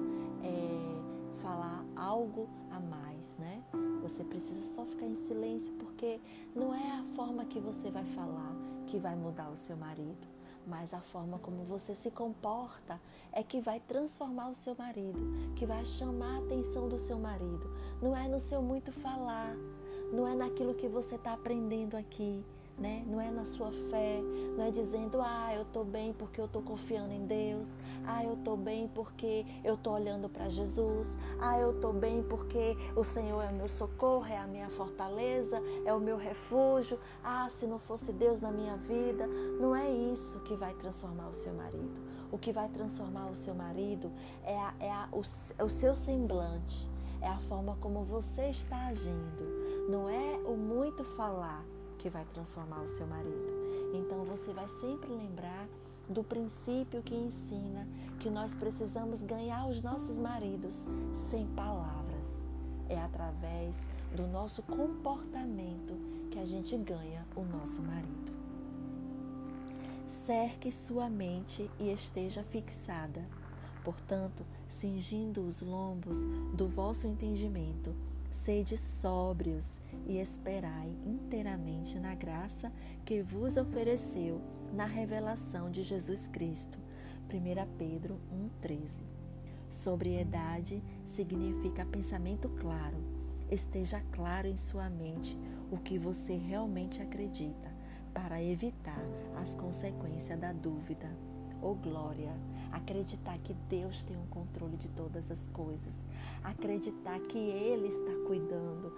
é, falar algo a mais, né? Você precisa só ficar em silêncio, porque não é a forma que você vai falar que vai mudar o seu marido, mas a forma como você se comporta é que vai transformar o seu marido, que vai chamar a atenção do seu marido. Não é no seu muito falar, não é naquilo que você está aprendendo aqui, né? Não é na sua fé, não é dizendo, ah, eu estou bem porque eu estou confiando em Deus, ah, eu estou bem porque eu estou olhando para Jesus, ah, eu estou bem porque o Senhor é o meu socorro, é a minha fortaleza, é o meu refúgio, ah, se não fosse Deus na minha vida. Não é isso que vai transformar o seu marido. O que vai transformar o seu marido é, a, é a, o, o seu semblante, é a forma como você está agindo. Não é o muito falar, que vai transformar o seu marido. Então você vai sempre lembrar do princípio que ensina que nós precisamos ganhar os nossos maridos sem palavras. É através do nosso comportamento que a gente ganha o nosso marido. Cerque sua mente e esteja fixada. Portanto, cingindo os lombos do vosso entendimento, Sede sóbrios e esperai inteiramente na graça que vos ofereceu na revelação de Jesus Cristo. 1 Pedro 1,13. Sobriedade significa pensamento claro. Esteja claro em sua mente o que você realmente acredita, para evitar as consequências da dúvida. Oh glória! Acreditar que Deus tem o um controle de todas as coisas. Acreditar que Ele está cuidando.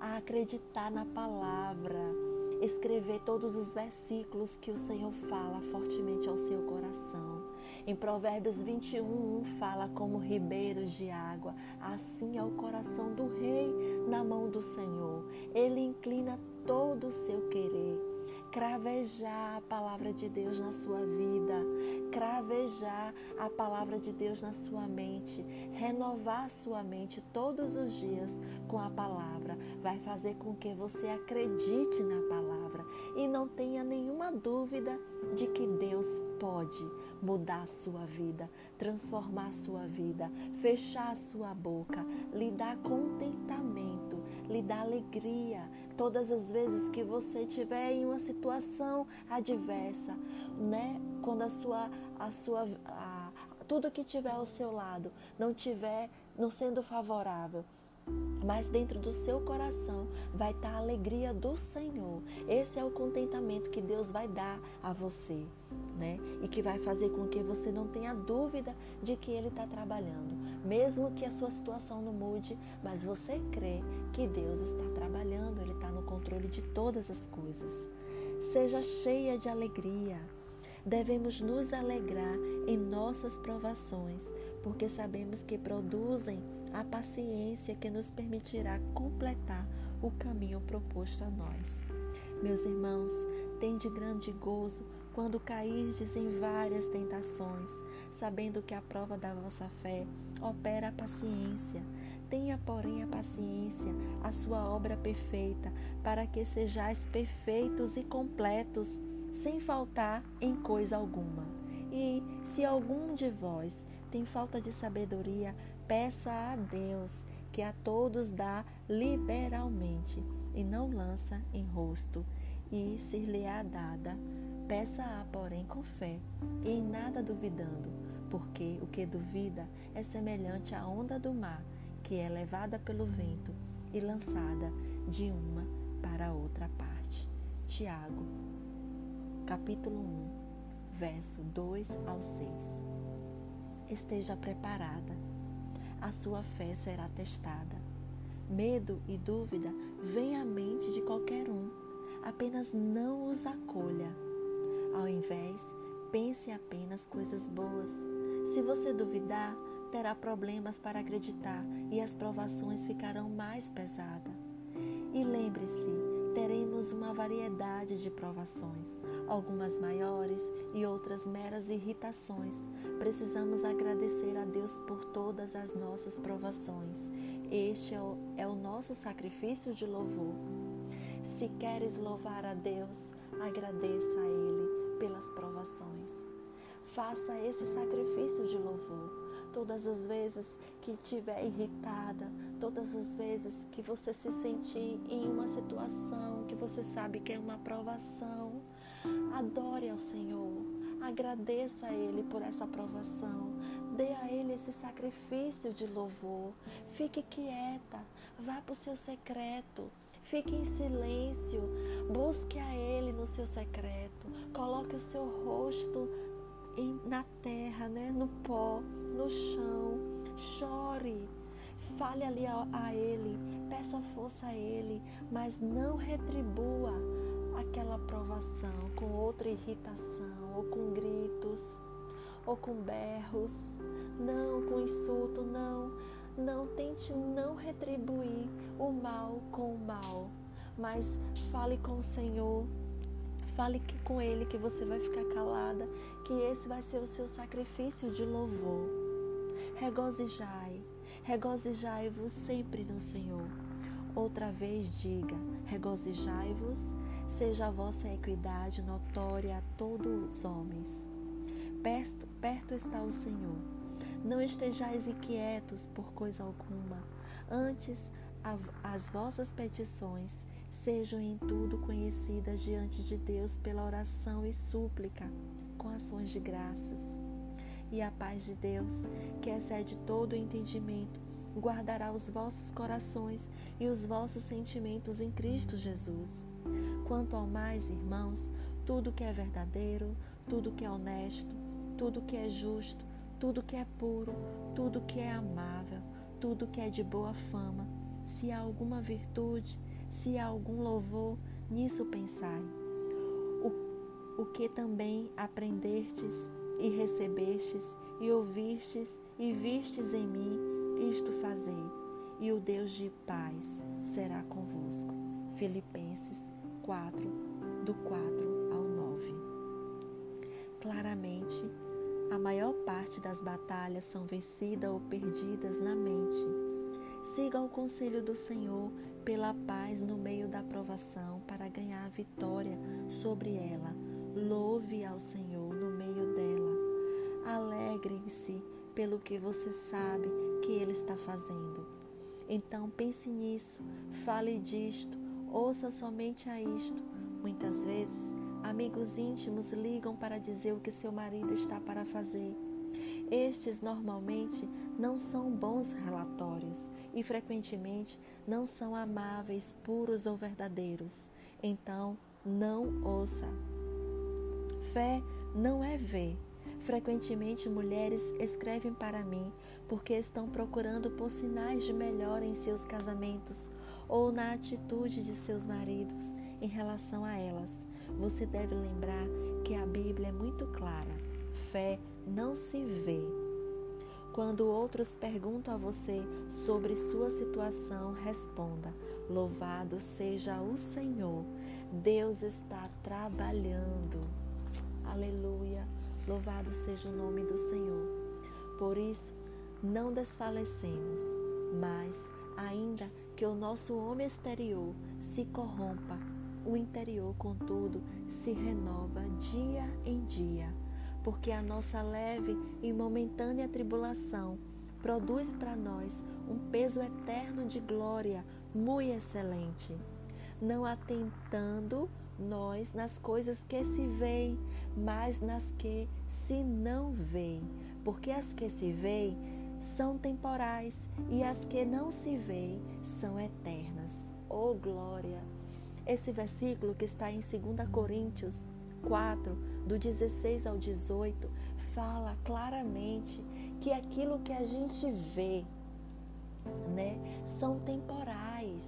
Acreditar na palavra. Escrever todos os versículos que o Senhor fala fortemente ao seu coração. Em Provérbios 21, fala como ribeiros de água, assim é o coração do rei na mão do Senhor. Ele inclina todo o seu querer. Cravejar a palavra de Deus na sua vida, cravejar a palavra de Deus na sua mente, renovar sua mente todos os dias com a palavra, vai fazer com que você acredite na palavra e não tenha nenhuma dúvida de que Deus pode mudar a sua vida, transformar a sua vida, fechar a sua boca, lhe dar contentamento, lhe dar alegria todas as vezes que você estiver em uma situação adversa, né? Quando a sua a sua a, tudo que tiver ao seu lado não tiver não sendo favorável, mas dentro do seu coração vai estar a alegria do Senhor. Esse é o contentamento que Deus vai dar a você, né? E que vai fazer com que você não tenha dúvida de que Ele está trabalhando, mesmo que a sua situação não mude, mas você crê que Deus está trabalhando, Ele está no controle de todas as coisas. Seja cheia de alegria. Devemos nos alegrar em nossas provações, porque sabemos que produzem a paciência que nos permitirá completar o caminho proposto a nós. Meus irmãos, tende grande gozo quando cairdes em várias tentações, sabendo que a prova da vossa fé opera a paciência. Tenha, porém, a paciência, a sua obra perfeita, para que sejais perfeitos e completos, sem faltar em coisa alguma. E se algum de vós tem falta de sabedoria, peça a Deus, que a todos dá liberalmente, e não lança em rosto, e se lhe é dada. Peça-a, porém, com fé, e em nada duvidando, porque o que duvida é semelhante à onda do mar que é levada pelo vento e lançada de uma para outra parte. Tiago, capítulo 1, verso 2 ao 6. Esteja preparada, a sua fé será testada. Medo e dúvida vêm à mente de qualquer um, apenas não os acolha. Ao invés, pense apenas coisas boas. Se você duvidar, terá problemas para acreditar e as provações ficarão mais pesadas. E lembre-se, teremos uma variedade de provações, algumas maiores e outras meras irritações. Precisamos agradecer a Deus por todas as nossas provações. Este é o, é o nosso sacrifício de louvor. Se queres louvar a Deus, agradeça a Ele pelas provações. Faça esse sacrifício de louvor todas as vezes que estiver irritada, todas as vezes que você se sentir em uma situação que você sabe que é uma provação, adore ao Senhor, agradeça a Ele por essa provação, dê a Ele esse sacrifício de louvor, fique quieta, vá para o seu secreto. Fique em silêncio, busque a Ele no seu secreto, coloque o seu rosto na terra, né? no pó, no chão. Chore, fale ali a, a Ele, peça força a Ele, mas não retribua aquela provação com outra irritação, ou com gritos, ou com berros, não com insulto, não. Não tente não retribuir o mal com o mal, mas fale com o Senhor Fale com Ele que você vai ficar calada, que esse vai ser o seu sacrifício de louvor. Regozijai, regozijai-vos sempre no Senhor. Outra vez diga: regozijai-vos, seja a vossa equidade notória a todos os homens. Perto, perto está o Senhor. Não estejais inquietos por coisa alguma, antes as vossas petições sejam em tudo conhecidas diante de Deus pela oração e súplica, com ações de graças. E a paz de Deus, que excede todo o entendimento, guardará os vossos corações e os vossos sentimentos em Cristo Jesus. Quanto ao mais, irmãos, tudo que é verdadeiro, tudo que é honesto, tudo que é justo, tudo que é puro, tudo que é amável, tudo que é de boa fama, se há alguma virtude, se há algum louvor, nisso pensai. O, o que também aprendestes e recebestes e ouvistes e vistes em mim, isto fazei, e o Deus de paz será convosco. Filipenses 4, do 4 ao 9. Claramente, a maior parte das batalhas são vencidas ou perdidas na mente. Siga o conselho do Senhor pela paz no meio da provação para ganhar a vitória sobre ela. Louve ao Senhor. Alegre-se pelo que você sabe que Ele está fazendo. Então pense nisso, fale disto, ouça somente a isto. Muitas vezes, amigos íntimos ligam para dizer o que seu marido está para fazer. Estes normalmente não são bons relatórios e frequentemente não são amáveis, puros ou verdadeiros. Então, não ouça. Fé não é ver. Frequentemente, mulheres escrevem para mim porque estão procurando por sinais de melhora em seus casamentos ou na atitude de seus maridos em relação a elas. Você deve lembrar que a Bíblia é muito clara. Fé não se vê, quando outros perguntam a você sobre sua situação, responda: Louvado seja o Senhor. Deus está trabalhando. Aleluia. Louvado seja o nome do Senhor. Por isso, não desfalecemos. Mas, ainda que o nosso homem exterior se corrompa, o interior, contudo, se renova dia em dia, porque a nossa leve e momentânea tribulação produz para nós um peso eterno de glória muito excelente, não atentando nós nas coisas que se veem, mas nas que se não veem, porque as que se veem são temporais e as que não se veem são eternas. Oh glória! Esse versículo que está em 2 Coríntios 4, do 16 ao 18, fala claramente que aquilo que a gente vê, né, são temporais,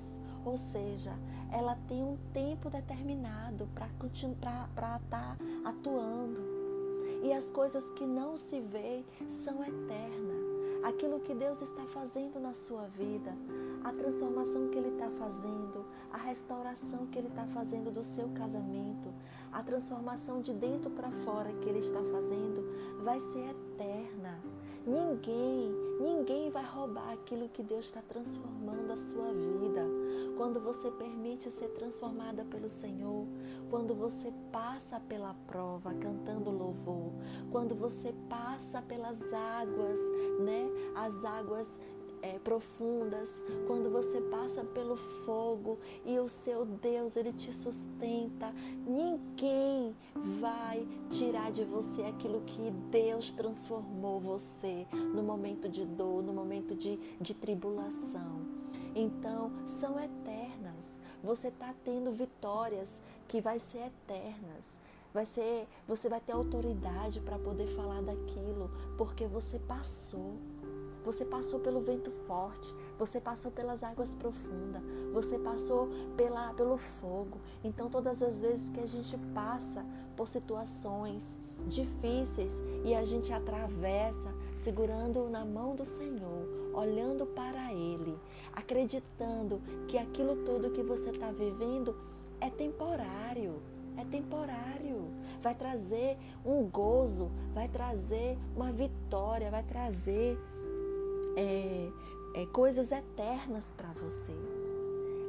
ou seja, ela tem um tempo determinado para estar tá atuando. E as coisas que não se vê são eternas. Aquilo que Deus está fazendo na sua vida, a transformação que Ele está fazendo, a restauração que Ele está fazendo do seu casamento, a transformação de dentro para fora que Ele está fazendo, vai ser eterna. Ninguém, ninguém vai roubar aquilo que Deus está transformando a sua vida. Quando você permite ser transformada pelo Senhor, quando você passa pela prova cantando louvor, quando você passa pelas águas, né? As águas é, profundas, quando você passa pelo fogo e o seu Deus ele te sustenta, ninguém vai tirar de você aquilo que Deus transformou você no momento de dor, no momento de, de tribulação. Então, são eternas. Você está tendo vitórias que vai ser eternas. Vai ser, você vai ter autoridade para poder falar daquilo, porque você passou. Você passou pelo vento forte, você passou pelas águas profundas, você passou pela, pelo fogo. Então, todas as vezes que a gente passa por situações difíceis e a gente atravessa, segurando na mão do Senhor, olhando para Ele, acreditando que aquilo tudo que você está vivendo é temporário. É temporário. Vai trazer um gozo, vai trazer uma vitória, vai trazer é, é, coisas eternas para você.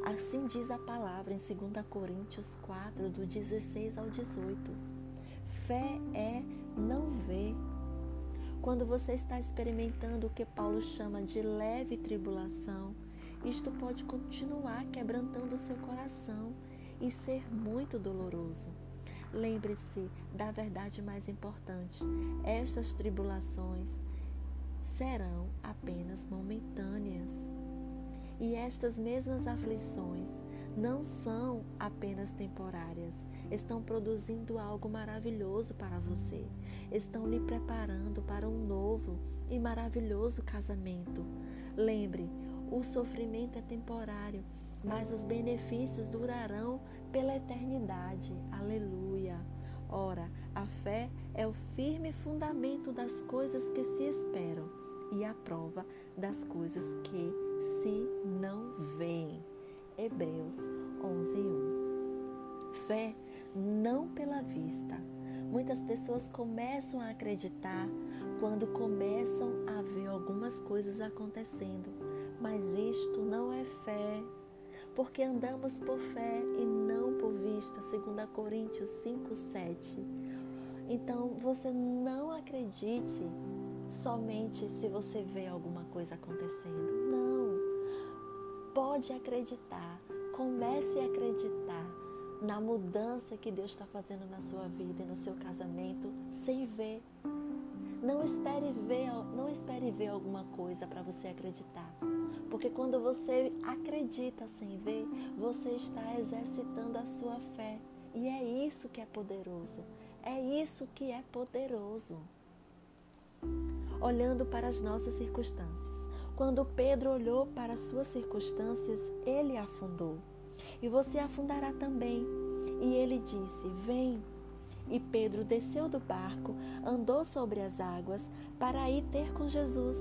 Assim diz a palavra em 2 Coríntios 4, do 16 ao 18. Fé é não ver. Quando você está experimentando o que Paulo chama de leve tribulação, isto pode continuar quebrantando o seu coração e ser muito doloroso. Lembre-se da verdade mais importante: estas tribulações serão apenas momentâneas. E estas mesmas aflições não são apenas temporárias, estão produzindo algo maravilhoso para você, estão lhe preparando para um novo e maravilhoso casamento. Lembre, o sofrimento é temporário, mas os benefícios durarão pela eternidade. Aleluia. Ora, a fé é o firme fundamento das coisas que se esperam e a prova das coisas que se não veem. Hebreus 11:1. Fé não pela vista. Muitas pessoas começam a acreditar quando começam a ver algumas coisas acontecendo, mas isto não é fé, porque andamos por fé e não por vista, segundo Coríntios 5:7. Então, você não acredite somente se você vê alguma coisa acontecendo. Não. Pode acreditar. Comece a acreditar na mudança que Deus está fazendo na sua vida e no seu casamento sem ver. Não espere ver, não espere ver alguma coisa para você acreditar. Porque quando você acredita sem ver, você está exercitando a sua fé. E é isso que é poderoso. É isso que é poderoso olhando para as nossas circunstâncias. Quando Pedro olhou para as suas circunstâncias, ele afundou. E você afundará também. E ele disse: Vem. E Pedro desceu do barco, andou sobre as águas para ir ter com Jesus.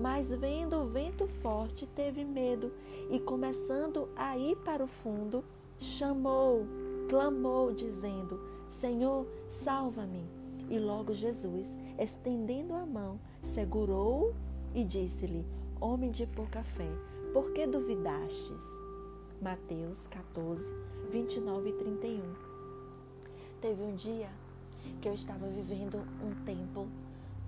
Mas vendo o vento forte, teve medo e, começando a ir para o fundo, chamou, clamou, dizendo: Senhor, salva-me. E logo Jesus, estendendo a mão, segurou e disse-lhe: homem de pouca fé, por que duvidastes? Mateus 14, 29 e 31. Teve um dia que eu estava vivendo um tempo,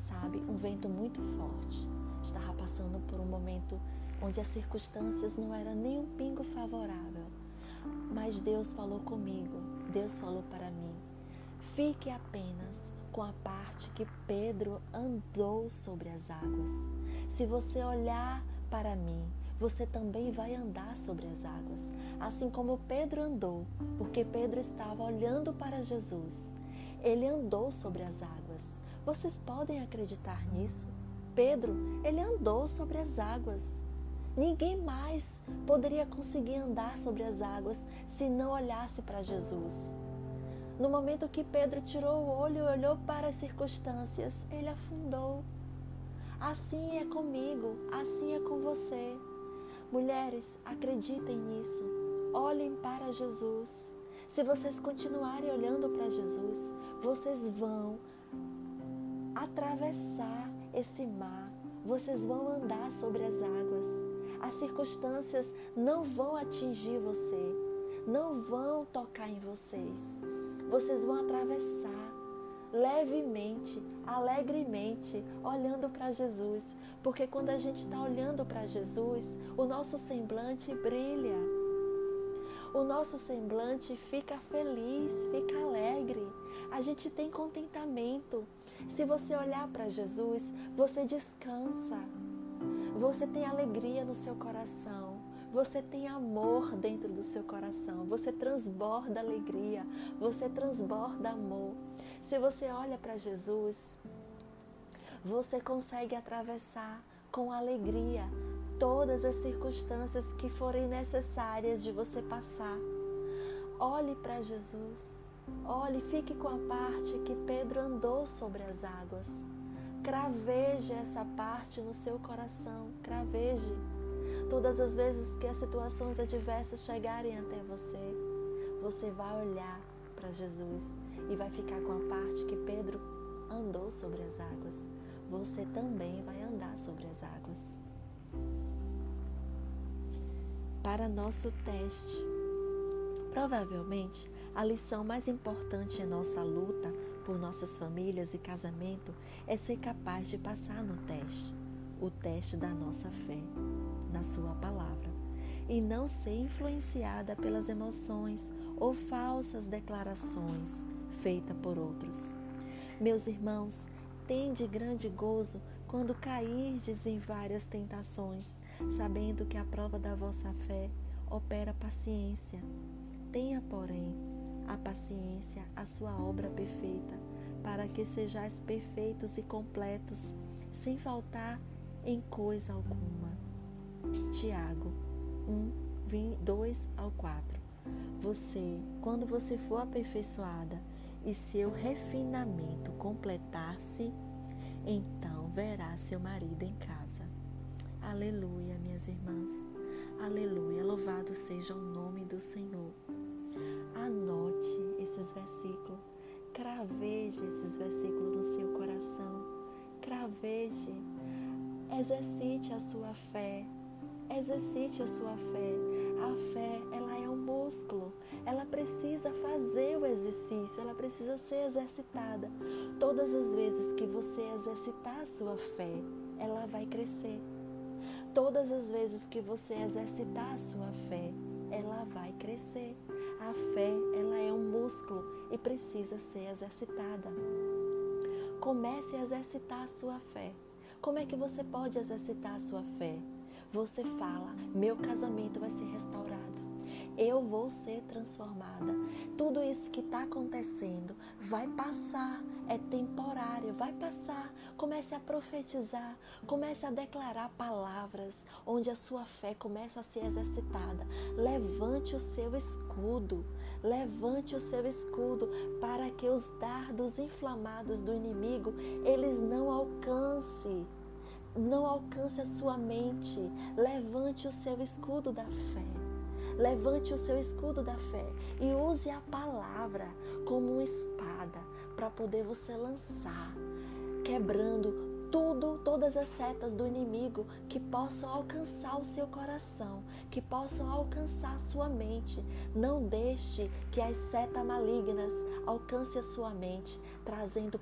sabe, um vento muito forte. Estava passando por um momento onde as circunstâncias não eram nem um pingo favorável. Mas Deus falou comigo, Deus falou para mim: fique apenas com a parte que Pedro andou sobre as águas. Se você olhar para mim, você também vai andar sobre as águas, assim como Pedro andou, porque Pedro estava olhando para Jesus. Ele andou sobre as águas. Vocês podem acreditar nisso? Pedro, ele andou sobre as águas. Ninguém mais poderia conseguir andar sobre as águas se não olhasse para Jesus. No momento que Pedro tirou o olho e olhou para as circunstâncias, ele afundou. Assim é comigo, assim é com você. Mulheres, acreditem nisso. Olhem para Jesus. Se vocês continuarem olhando para Jesus, vocês vão atravessar esse mar, vocês vão andar sobre as águas as circunstâncias não vão atingir você, não vão tocar em vocês. Vocês vão atravessar levemente, alegremente, olhando para Jesus, porque quando a gente está olhando para Jesus, o nosso semblante brilha. O nosso semblante fica feliz, fica alegre. A gente tem contentamento. Se você olhar para Jesus, você descansa. Você tem alegria no seu coração. Você tem amor dentro do seu coração. Você transborda alegria. Você transborda amor. Se você olha para Jesus, você consegue atravessar com alegria todas as circunstâncias que forem necessárias de você passar. Olhe para Jesus. Olhe, fique com a parte que Pedro andou sobre as águas. Craveje essa parte no seu coração. Craveje. Todas as vezes que as situações adversas chegarem até você, você vai olhar para Jesus e vai ficar com a parte que Pedro andou sobre as águas. Você também vai andar sobre as águas. Para nosso teste. Provavelmente, a lição mais importante em nossa luta por nossas famílias e casamento é ser capaz de passar no teste, o teste da nossa fé, na Sua palavra, e não ser influenciada pelas emoções ou falsas declarações feitas por outros. Meus irmãos, tende grande gozo quando cairdes em várias tentações, sabendo que a prova da vossa fé opera paciência. Tenha, porém, a paciência, a sua obra perfeita, para que sejais perfeitos e completos, sem faltar em coisa alguma. Tiago 1, 2 ao 4. Você, quando você for aperfeiçoada e seu refinamento completar-se, então verá seu marido em casa. Aleluia, minhas irmãs. Aleluia. Louvado seja o nome do Senhor. Anote esses versículos, craveje esses versículos no seu coração, craveje, exercite a sua fé, exercite a sua fé. A fé, ela é um músculo, ela precisa fazer o exercício, ela precisa ser exercitada. Todas as vezes que você exercitar a sua fé, ela vai crescer. Todas as vezes que você exercitar a sua fé, ela vai crescer. A fé, ela é um músculo e precisa ser exercitada. Comece a exercitar a sua fé. Como é que você pode exercitar a sua fé? Você fala: meu casamento vai ser restaurado eu vou ser transformada. Tudo isso que está acontecendo vai passar, é temporário, vai passar. Comece a profetizar, comece a declarar palavras onde a sua fé começa a ser exercitada. Levante o seu escudo, levante o seu escudo para que os dardos inflamados do inimigo eles não alcancem não alcance a sua mente. Levante o seu escudo da fé. Levante o seu escudo da fé e use a palavra como uma espada para poder você lançar, quebrando tudo, todas as setas do inimigo que possam alcançar o seu coração, que possam alcançar a sua mente. Não deixe que as setas malignas alcancem a sua mente, trazendo